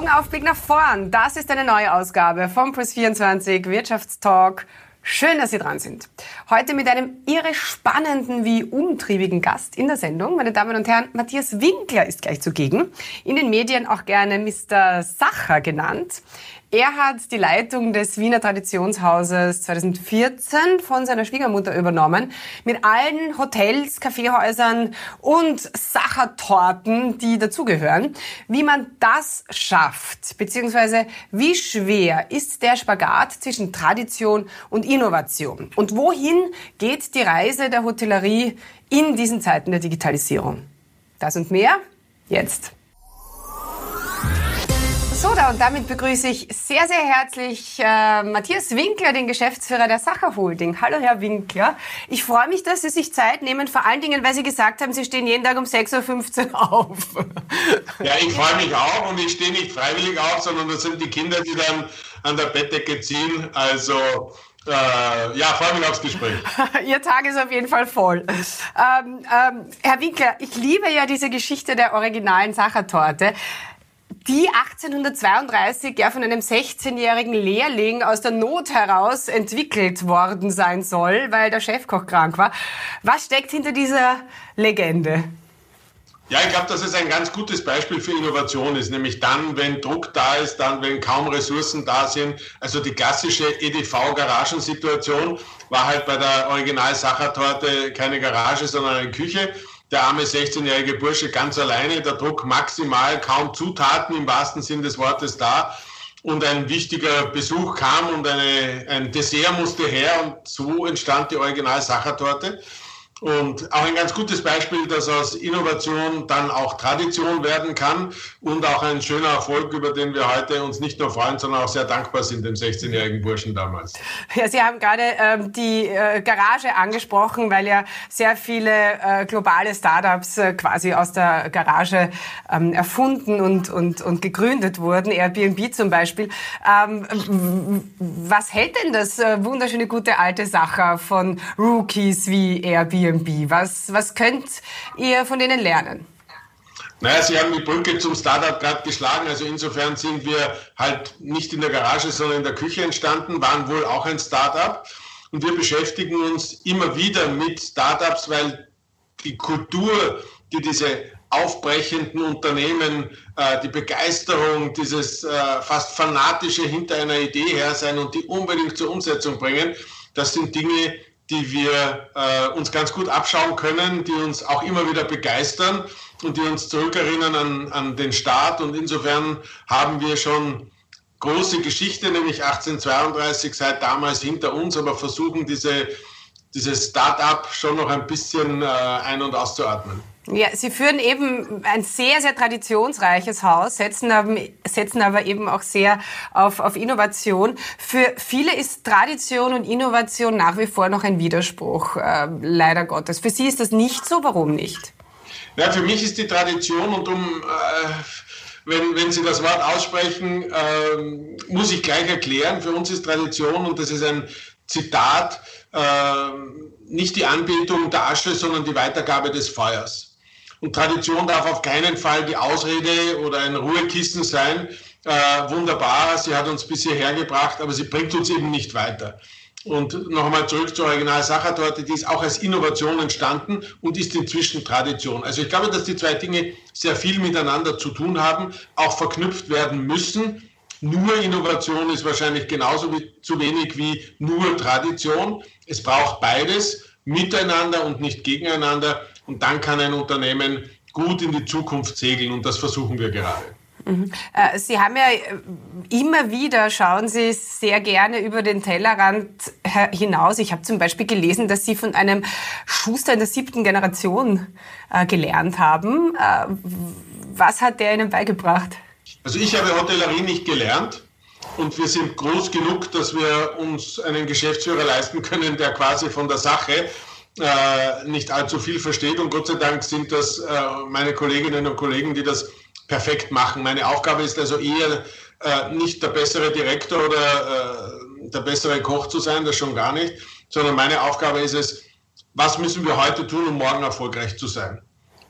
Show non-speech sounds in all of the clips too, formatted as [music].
Augen auf, Blick nach vorn. Das ist eine neue Ausgabe vom Plus 24 Wirtschaftstalk. Schön, dass Sie dran sind. Heute mit einem irre spannenden wie umtriebigen Gast in der Sendung. Meine Damen und Herren, Matthias Winkler ist gleich zugegen. In den Medien auch gerne Mr. Sacher genannt. Er hat die Leitung des Wiener Traditionshauses 2014 von seiner Schwiegermutter übernommen, mit allen Hotels, Kaffeehäusern und Sachertorten, die dazugehören. Wie man das schafft, beziehungsweise wie schwer ist der Spagat zwischen Tradition und Innovation? Und wohin geht die Reise der Hotellerie in diesen Zeiten der Digitalisierung? Das und mehr jetzt. So, da und damit begrüße ich sehr, sehr herzlich äh, Matthias Winkler, den Geschäftsführer der Sacher Holding. Hallo, Herr Winkler. Ich freue mich, dass Sie sich Zeit nehmen, vor allen Dingen, weil Sie gesagt haben, Sie stehen jeden Tag um 6.15 Uhr [laughs] auf. Ja, ich freue mich auch und ich stehe nicht freiwillig auf, sondern das sind die Kinder, die dann an der Bettdecke ziehen. Also äh, ja, freue mich aufs Gespräch. [laughs] Ihr Tag ist auf jeden Fall voll. Ähm, ähm, Herr Winkler, ich liebe ja diese Geschichte der originalen Sachertorte die 1832 ja von einem 16-jährigen Lehrling aus der Not heraus entwickelt worden sein soll, weil der Chefkoch krank war. Was steckt hinter dieser Legende? Ja, ich glaube, dass es ein ganz gutes Beispiel für Innovation ist, nämlich dann, wenn Druck da ist, dann, wenn kaum Ressourcen da sind. Also die klassische EDV-Garagensituation war halt bei der Original-Sachertorte keine Garage, sondern eine Küche der arme 16-jährige Bursche ganz alleine, der Druck maximal, kaum Zutaten im wahrsten Sinn des Wortes da. Und ein wichtiger Besuch kam und eine, ein Dessert musste her und so entstand die Original-Sachertorte. Und auch ein ganz gutes Beispiel, dass aus Innovation dann auch Tradition werden kann und auch ein schöner Erfolg, über den wir heute uns nicht nur freuen, sondern auch sehr dankbar sind, dem 16-jährigen Burschen damals. Ja, Sie haben gerade ähm, die äh, Garage angesprochen, weil ja sehr viele äh, globale Startups äh, quasi aus der Garage ähm, erfunden und, und, und gegründet wurden, Airbnb zum Beispiel. Ähm, was hält denn das äh, wunderschöne gute alte Sache von Rookies wie Airbnb? Airbnb? Was, was könnt ihr von denen lernen? Naja, Sie haben die Brücke zum Startup gerade geschlagen. Also insofern sind wir halt nicht in der Garage, sondern in der Küche entstanden, waren wohl auch ein Startup. Und wir beschäftigen uns immer wieder mit Startups, weil die Kultur, die diese aufbrechenden Unternehmen, äh, die Begeisterung, dieses äh, fast fanatische hinter einer Idee her sein und die unbedingt zur Umsetzung bringen, das sind Dinge, die wir äh, uns ganz gut abschauen können, die uns auch immer wieder begeistern und die uns zurückerinnern an, an den Start. Und insofern haben wir schon große Geschichte, nämlich 1832 seit damals hinter uns, aber versuchen diese, dieses Start-up schon noch ein bisschen äh, ein- und auszuatmen. Ja, Sie führen eben ein sehr, sehr traditionsreiches Haus, setzen aber, setzen aber eben auch sehr auf, auf Innovation. Für viele ist Tradition und Innovation nach wie vor noch ein Widerspruch, äh, leider Gottes. Für Sie ist das nicht so, warum nicht? Ja, für mich ist die Tradition und um... Äh, wenn, wenn Sie das Wort aussprechen, äh, muss ich gleich erklären, für uns ist Tradition, und das ist ein Zitat, äh, nicht die Anbetung der Asche, sondern die Weitergabe des Feuers. Und Tradition darf auf keinen Fall die Ausrede oder ein Ruhekissen sein. Äh, wunderbar, sie hat uns bis hierher gebracht, aber sie bringt uns eben nicht weiter. Und nochmal zurück zur Original Sachertorte, die ist auch als Innovation entstanden und ist inzwischen Tradition. Also ich glaube, dass die zwei Dinge sehr viel miteinander zu tun haben, auch verknüpft werden müssen. Nur Innovation ist wahrscheinlich genauso wie, zu wenig wie nur Tradition. Es braucht beides miteinander und nicht gegeneinander. Und dann kann ein Unternehmen gut in die Zukunft segeln und das versuchen wir gerade. Mhm. Äh, Sie haben ja äh, immer wieder, schauen Sie sehr gerne über den Tellerrand hinaus. Ich habe zum Beispiel gelesen, dass Sie von einem Schuster in der siebten Generation äh, gelernt haben. Was hat der Ihnen beigebracht? Also ich habe Hotellerie nicht gelernt und wir sind groß genug, dass wir uns einen Geschäftsführer leisten können, der quasi von der Sache äh, nicht allzu viel versteht. Und Gott sei Dank sind das äh, meine Kolleginnen und Kollegen, die das perfekt machen. Meine Aufgabe ist also eher äh, nicht der bessere Direktor oder äh, der bessere Koch zu sein, das schon gar nicht, sondern meine Aufgabe ist es, was müssen wir heute tun, um morgen erfolgreich zu sein?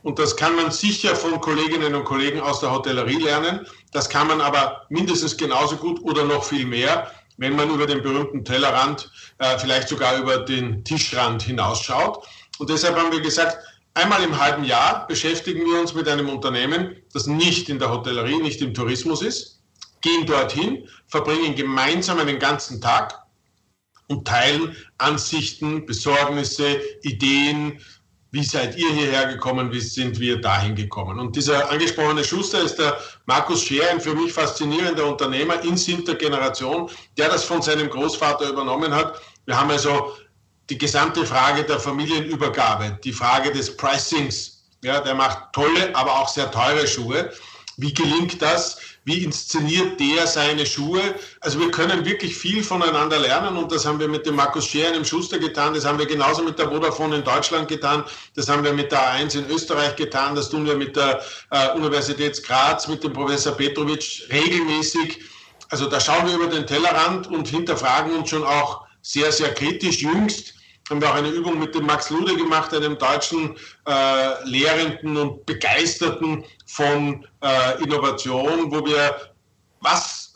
Und das kann man sicher von Kolleginnen und Kollegen aus der Hotellerie lernen. Das kann man aber mindestens genauso gut oder noch viel mehr, wenn man über den berühmten Tellerrand, äh, vielleicht sogar über den Tischrand hinausschaut. Und deshalb haben wir gesagt, einmal im halben Jahr beschäftigen wir uns mit einem Unternehmen, das nicht in der Hotellerie, nicht im Tourismus ist, gehen dorthin, verbringen gemeinsam einen ganzen Tag und teilen Ansichten, Besorgnisse, Ideen, wie seid ihr hierher gekommen, wie sind wir dahin gekommen. Und dieser angesprochene Schuster ist der Markus Scheer, ein für mich faszinierender Unternehmer in siebter Generation, der das von seinem Großvater übernommen hat. Wir haben also die gesamte Frage der Familienübergabe, die Frage des Pricings. Ja, der macht tolle, aber auch sehr teure Schuhe. Wie gelingt das? Wie inszeniert der seine Schuhe? Also wir können wirklich viel voneinander lernen und das haben wir mit dem Markus Scher, im Schuster getan, das haben wir genauso mit der Vodafone in Deutschland getan, das haben wir mit der A1 in Österreich getan, das tun wir mit der äh, Universität Graz, mit dem Professor Petrovic regelmäßig. Also da schauen wir über den Tellerrand und hinterfragen uns schon auch sehr, sehr kritisch. Jüngst haben wir auch eine Übung mit dem Max Lude gemacht, einem deutschen äh, Lehrenden und Begeisterten von äh, Innovation, wo wir was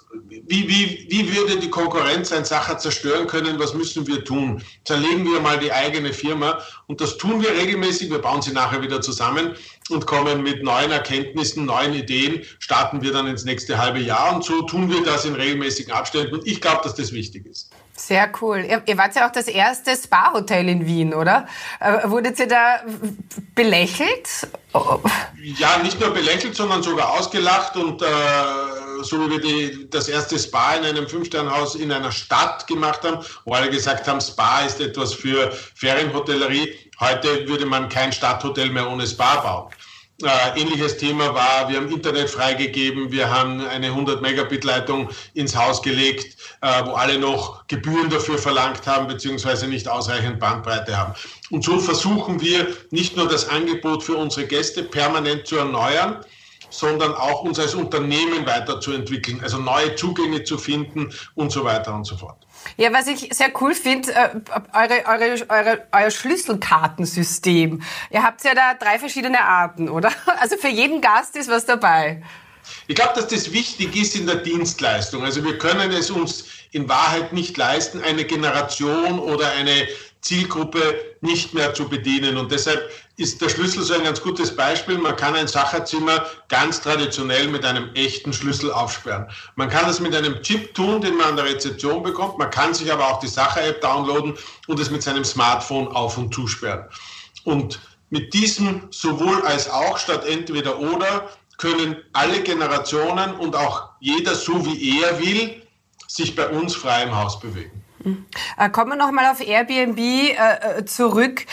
wie, wie, wie würde die Konkurrenz ein Sacher zerstören können? Was müssen wir tun? Zerlegen wir mal die eigene Firma und das tun wir regelmäßig. Wir bauen sie nachher wieder zusammen und kommen mit neuen Erkenntnissen, neuen Ideen, starten wir dann ins nächste halbe Jahr und so tun wir das in regelmäßigen Abständen und ich glaube, dass das wichtig ist. Sehr cool. Ihr, ihr wart ja auch das erste Spa-Hotel in Wien, oder? Äh, wurdet ihr da belächelt? Ja, nicht nur belächelt, sondern sogar ausgelacht und äh, so wie wir die, das erste Spa in einem Fünfsternhaus in einer Stadt gemacht haben, wo alle gesagt haben, Spa ist etwas für Ferienhotellerie. Heute würde man kein Stadthotel mehr ohne Spa bauen. Äh, ähnliches Thema war, wir haben Internet freigegeben, wir haben eine 100 Megabit Leitung ins Haus gelegt, äh, wo alle noch Gebühren dafür verlangt haben, beziehungsweise nicht ausreichend Bandbreite haben. Und so versuchen wir nicht nur das Angebot für unsere Gäste permanent zu erneuern, sondern auch uns als Unternehmen weiterzuentwickeln, also neue Zugänge zu finden und so weiter und so fort. Ja, was ich sehr cool finde, äh, eure, eure, eure, euer Schlüsselkartensystem. Ihr habt ja da drei verschiedene Arten, oder? [laughs] Also für jeden Gast ist was dabei. Ich glaube, dass das wichtig ist in der Dienstleistung. Also wir können es uns in Wahrheit nicht leisten, eine Generation oder eine Zielgruppe nicht mehr zu bedienen. Und deshalb ist der Schlüssel so ein ganz gutes Beispiel. Man kann ein Sacherzimmer ganz traditionell mit einem echten Schlüssel aufsperren. Man kann das mit einem Chip tun, den man an der Rezeption bekommt. Man kann sich aber auch die Sacher-App downloaden und es mit seinem Smartphone auf- und zusperren. Und mit diesem sowohl als auch statt entweder oder können alle Generationen und auch jeder so wie er will, sich bei uns frei im Haus bewegen. Äh, kommen wir nochmal auf Airbnb äh, äh, zurück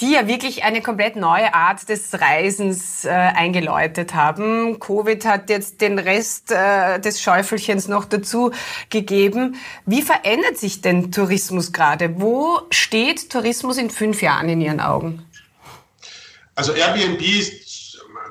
die ja wirklich eine komplett neue Art des Reisens äh, eingeläutet haben. Covid hat jetzt den Rest äh, des Schäufelchens noch dazu gegeben. Wie verändert sich denn Tourismus gerade? Wo steht Tourismus in fünf Jahren in Ihren Augen? Also Airbnb ist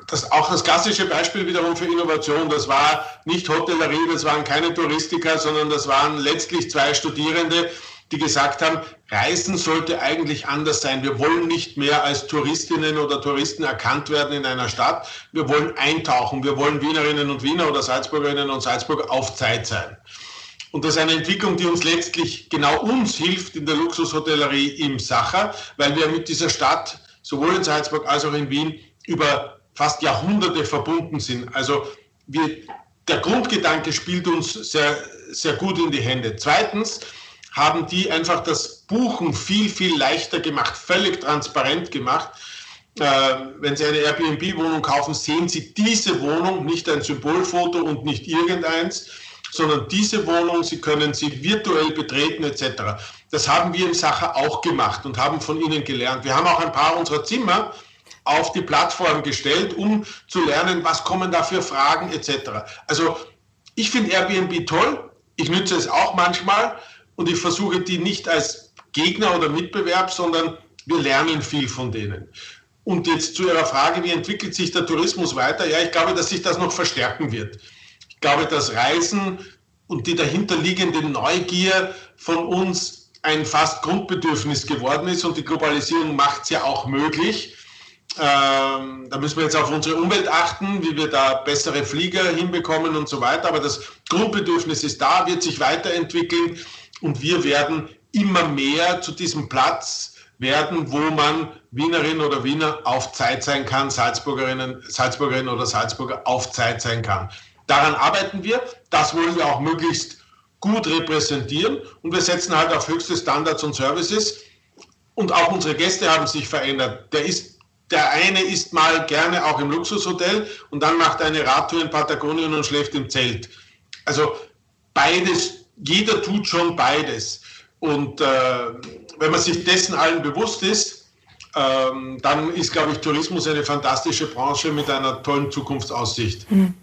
das auch das klassische Beispiel wiederum für Innovation. Das war nicht Hotellerie, das waren keine Touristiker, sondern das waren letztlich zwei Studierende, die gesagt haben, Reisen sollte eigentlich anders sein. Wir wollen nicht mehr als Touristinnen oder Touristen erkannt werden in einer Stadt. Wir wollen eintauchen. Wir wollen Wienerinnen und Wiener oder Salzburgerinnen und Salzburger auf Zeit sein. Und das ist eine Entwicklung, die uns letztlich genau uns hilft in der Luxushotellerie im Sacher, weil wir mit dieser Stadt sowohl in Salzburg als auch in Wien über fast Jahrhunderte verbunden sind. Also wir, der Grundgedanke spielt uns sehr, sehr gut in die Hände. Zweitens haben die einfach das Buchen viel, viel leichter gemacht, völlig transparent gemacht. Äh, wenn Sie eine Airbnb-Wohnung kaufen, sehen Sie diese Wohnung, nicht ein Symbolfoto und nicht irgendeins, sondern diese Wohnung, Sie können sie virtuell betreten etc. Das haben wir im Sacher auch gemacht und haben von Ihnen gelernt. Wir haben auch ein paar unserer Zimmer auf die Plattform gestellt, um zu lernen, was kommen da für Fragen etc. Also ich finde Airbnb toll, ich nütze es auch manchmal und ich versuche die nicht als Gegner oder Mitbewerb, sondern wir lernen viel von denen. Und jetzt zu Ihrer Frage, wie entwickelt sich der Tourismus weiter? Ja, ich glaube, dass sich das noch verstärken wird. Ich glaube, dass Reisen und die dahinterliegende Neugier von uns ein fast Grundbedürfnis geworden ist und die Globalisierung macht es ja auch möglich. Ähm, da müssen wir jetzt auf unsere Umwelt achten, wie wir da bessere Flieger hinbekommen und so weiter. Aber das Grundbedürfnis ist da, wird sich weiterentwickeln und wir werden immer mehr zu diesem Platz werden, wo man Wienerin oder Wiener auf Zeit sein kann, Salzburgerinnen, Salzburgerin oder Salzburger auf Zeit sein kann. Daran arbeiten wir. Das wollen wir auch möglichst gut repräsentieren und wir setzen halt auf höchste Standards und Services. Und auch unsere Gäste haben sich verändert. Der ist der eine ist mal gerne auch im Luxushotel und dann macht eine Radtour in Patagonien und schläft im Zelt. Also beides, jeder tut schon beides. Und äh, wenn man sich dessen allen bewusst ist, ähm, dann ist, glaube ich, Tourismus eine fantastische Branche mit einer tollen Zukunftsaussicht. Mhm.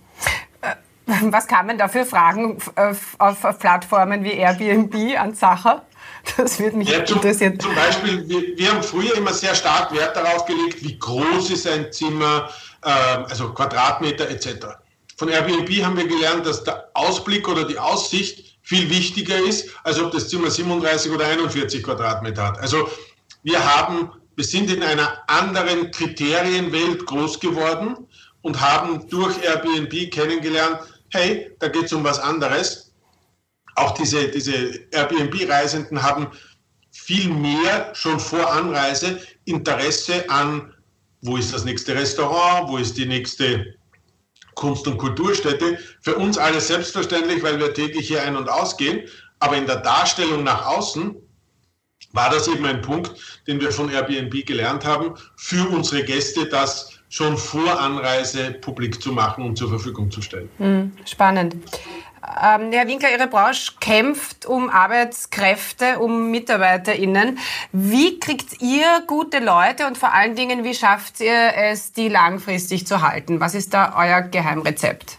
Was kamen da für Fragen auf, auf Plattformen wie Airbnb an Sacher? [laughs] Das würde mich ja, zum, interessieren. Zum Beispiel, wir, wir, haben früher immer sehr stark Wert darauf gelegt, wie groß ist ein Zimmer, äh, also Quadratmeter etc. Von Airbnb haben wir gelernt, dass der Ausblick oder die Aussicht viel wichtiger ist, als ob das Zimmer 37 oder 41 Quadratmeter hat. Also wir haben, wir sind in einer anderen Kriterienwelt groß geworden und haben durch Airbnb kennengelernt, hey, da geht es um was anderes. Auch diese, diese Airbnb-Reisenden haben viel mehr schon vor Anreise Interesse an, wo ist das nächste Restaurant, wo ist die nächste Kunst- und Kulturstätte. Für uns alles selbstverständlich, weil wir täglich hier ein- und ausgehen. Aber in der Darstellung nach außen war das eben ein Punkt, den wir von Airbnb gelernt haben, für unsere Gäste das schon vor Anreise publik zu machen und zur Verfügung zu stellen. Hm, spannend. Ähm, Herr Winkler, Ihre Branche kämpft um Arbeitskräfte, um MitarbeiterInnen. Wie kriegt ihr gute Leute und vor allen Dingen, wie schafft ihr es, die langfristig zu halten? Was ist da euer Geheimrezept?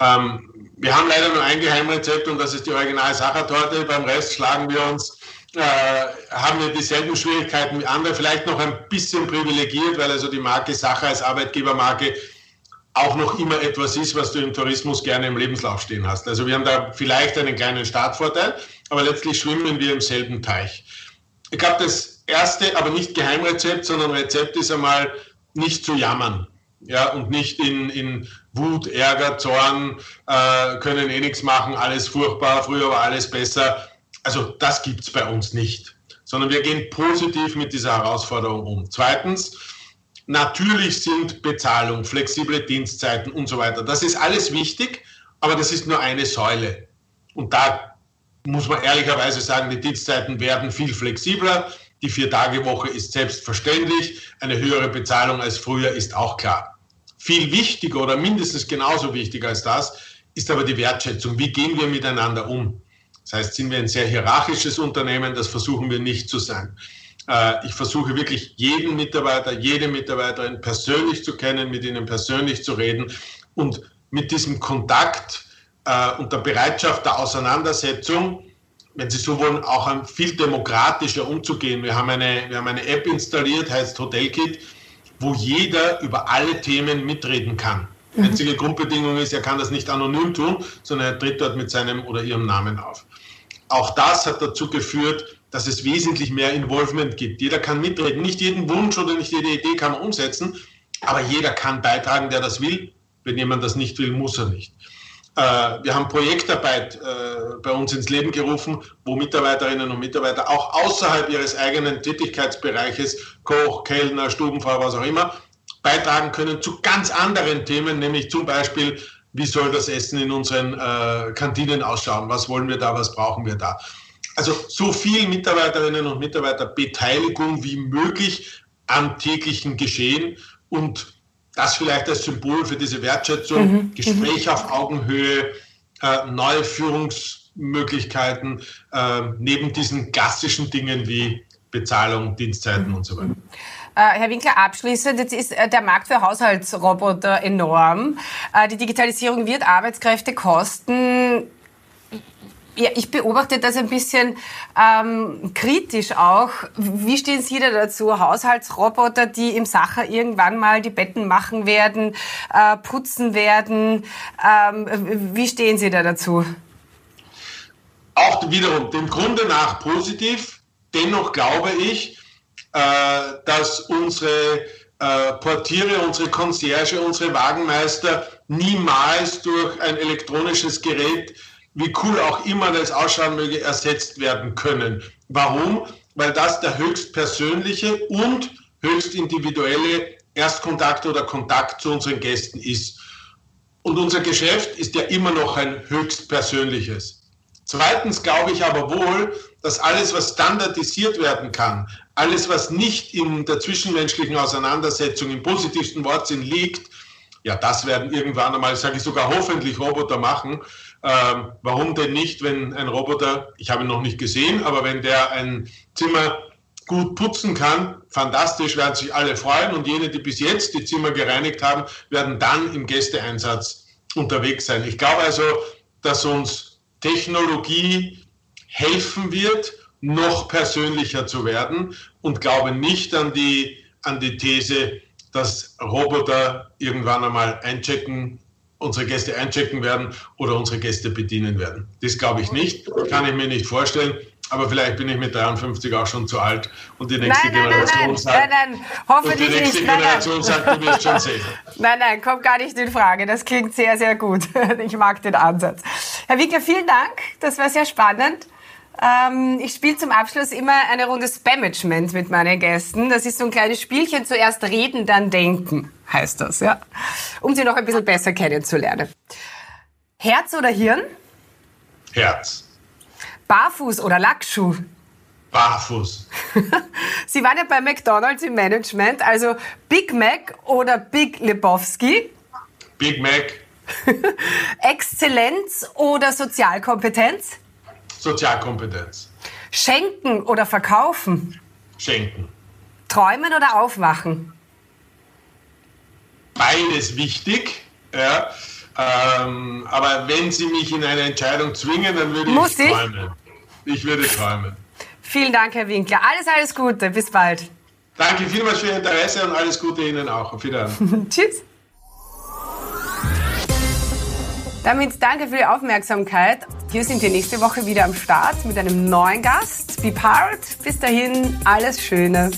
Ähm, wir haben leider nur ein Geheimrezept und das ist die Original-Sachertorte. Beim Rest schlagen wir uns äh, haben wir dieselben Schwierigkeiten wie andere, vielleicht noch ein bisschen privilegiert, weil also die Marke Sacher als Arbeitgebermarke auch noch immer etwas ist, was du im Tourismus gerne im Lebenslauf stehen hast. Also wir haben da vielleicht einen kleinen Startvorteil, aber letztlich schwimmen wir im selben Teich. Ich glaube, das erste, aber nicht Geheimrezept, sondern Rezept ist einmal nicht zu jammern. Ja, und nicht in, in Wut, Ärger, Zorn, äh, können eh nichts machen, alles furchtbar, früher war alles besser. Also das gibt es bei uns nicht, sondern wir gehen positiv mit dieser Herausforderung um. Zweitens, Natürlich sind Bezahlung, flexible Dienstzeiten und so weiter. Das ist alles wichtig, aber das ist nur eine Säule. Und da muss man ehrlicherweise sagen, die Dienstzeiten werden viel flexibler. Die Vier-Tage-Woche ist selbstverständlich. Eine höhere Bezahlung als früher ist auch klar. Viel wichtiger oder mindestens genauso wichtig als das ist aber die Wertschätzung. Wie gehen wir miteinander um? Das heißt, sind wir ein sehr hierarchisches Unternehmen? Das versuchen wir nicht zu sein. Äh, ich versuche wirklich jeden Mitarbeiter, jede Mitarbeiterin persönlich zu kennen, mit ihnen persönlich zu reden und mit diesem Kontakt äh, und der Bereitschaft der Auseinandersetzung, wenn Sie so wollen, auch viel demokratischer umzugehen. Wir haben eine, wir haben eine App installiert, heißt Hotelkit, wo jeder über alle Themen mitreden kann. Die mhm. einzige Grundbedingung ist, er kann das nicht anonym tun, sondern er tritt dort mit seinem oder ihrem Namen auf. Auch das hat dazu geführt, dass es wesentlich mehr Involvement gibt. Jeder kann mitreden. Nicht jeden Wunsch oder nicht jede Idee kann man umsetzen, aber jeder kann beitragen, der das will. Wenn jemand das nicht will, muss er nicht. Äh, wir haben Projektarbeit äh, bei uns ins Leben gerufen, wo Mitarbeiterinnen und Mitarbeiter auch außerhalb ihres eigenen Tätigkeitsbereiches, Koch, Kellner, Stubenfrau, was auch immer, beitragen können zu ganz anderen Themen, nämlich zum Beispiel, wie soll das Essen in unseren äh, Kantinen ausschauen? Was wollen wir da? Was brauchen wir da? Also so viel Mitarbeiterinnen und Mitarbeiterbeteiligung wie möglich am täglichen Geschehen und das vielleicht als Symbol für diese Wertschätzung, mhm. mhm. Gespräch auf Augenhöhe, äh, neue Führungsmöglichkeiten, äh, neben diesen klassischen Dingen wie Bezahlung, Dienstzeiten und so weiter. Äh, Herr Winkler, abschließend, jetzt ist äh, der Markt für Haushaltsroboter enorm. Äh, die Digitalisierung wird Arbeitskräfte kosten. Ja, ich beobachte das ein bisschen ähm, kritisch auch. Wie stehen Sie da dazu? Haushaltsroboter, die im Sacher irgendwann mal die Betten machen werden, äh, putzen werden. Ähm, wie stehen Sie da dazu? Auch wiederum dem Grunde nach positiv. Dennoch glaube ich, äh, dass unsere äh, Portiere, unsere Concierge, unsere Wagenmeister niemals durch ein elektronisches Gerät, wie cool auch immer das ausschauen möge, ersetzt werden können. Warum? Weil das der höchst persönliche und höchst individuelle Erstkontakt oder Kontakt zu unseren Gästen ist. Und unser Geschäft ist ja immer noch ein höchst persönliches. Zweitens glaube ich aber wohl, dass alles, was standardisiert werden kann, alles, was nicht in der zwischenmenschlichen Auseinandersetzung im positivsten Wortsinn liegt, ja, das werden irgendwann einmal, sage ich sogar hoffentlich, Roboter machen. Ähm, warum denn nicht, wenn ein Roboter, ich habe ihn noch nicht gesehen, aber wenn der ein Zimmer gut putzen kann, fantastisch, werden sich alle freuen und jene, die bis jetzt die Zimmer gereinigt haben, werden dann im Gästeeinsatz unterwegs sein. Ich glaube also, dass uns Technologie helfen wird, noch persönlicher zu werden und glaube nicht an die, an die These, dass Roboter irgendwann einmal einchecken, unsere Gäste einchecken werden oder unsere Gäste bedienen werden. Das glaube ich nicht, kann ich mir nicht vorstellen. Aber vielleicht bin ich mit 53 auch schon zu alt und die nächste nein, nein, Generation nein, sagt, nein, nein, hoffentlich und die nächste nicht. Generation sagt, du wirst schon sehen. [laughs] Nein, nein, kommt gar nicht in Frage. Das klingt sehr, sehr gut. [laughs] Ich mag den Ansatz. Herr Wickler, vielen Dank. Das war sehr spannend. Ähm, ich spiele zum Abschluss immer eine Runde Spamagement mit meinen Gästen. Das ist so ein kleines Spielchen. Zuerst reden, dann denken, heißt das, ja. Um sie noch ein bisschen besser kennenzulernen. Herz oder Hirn? Herz. Barfuß oder Lackschuh? Barfuß. [laughs] Sie waren ja bei McDonald's im Management, also Big Mac oder Big Lebowski? Big Mac. [laughs] Exzellenz oder Sozialkompetenz? Sozialkompetenz. Schenken oder verkaufen? Schenken. Träumen oder aufwachen? Beides wichtig. Ja. Ähm, aber wenn Sie mich in eine Entscheidung zwingen, dann würde Muss ich träumen. Ich würde träumen. Vielen Dank, Herr Winkler. Alles, alles Gute. Bis bald. Danke vielmals für Ihr Interesse und alles Gute Ihnen auch. Auf Wiedersehen. [laughs] Tschüss. Damit danke für die Aufmerksamkeit. Wir sind hier nächste Woche wieder am Start mit einem neuen Gast. Be part. Bis dahin, alles Schöne.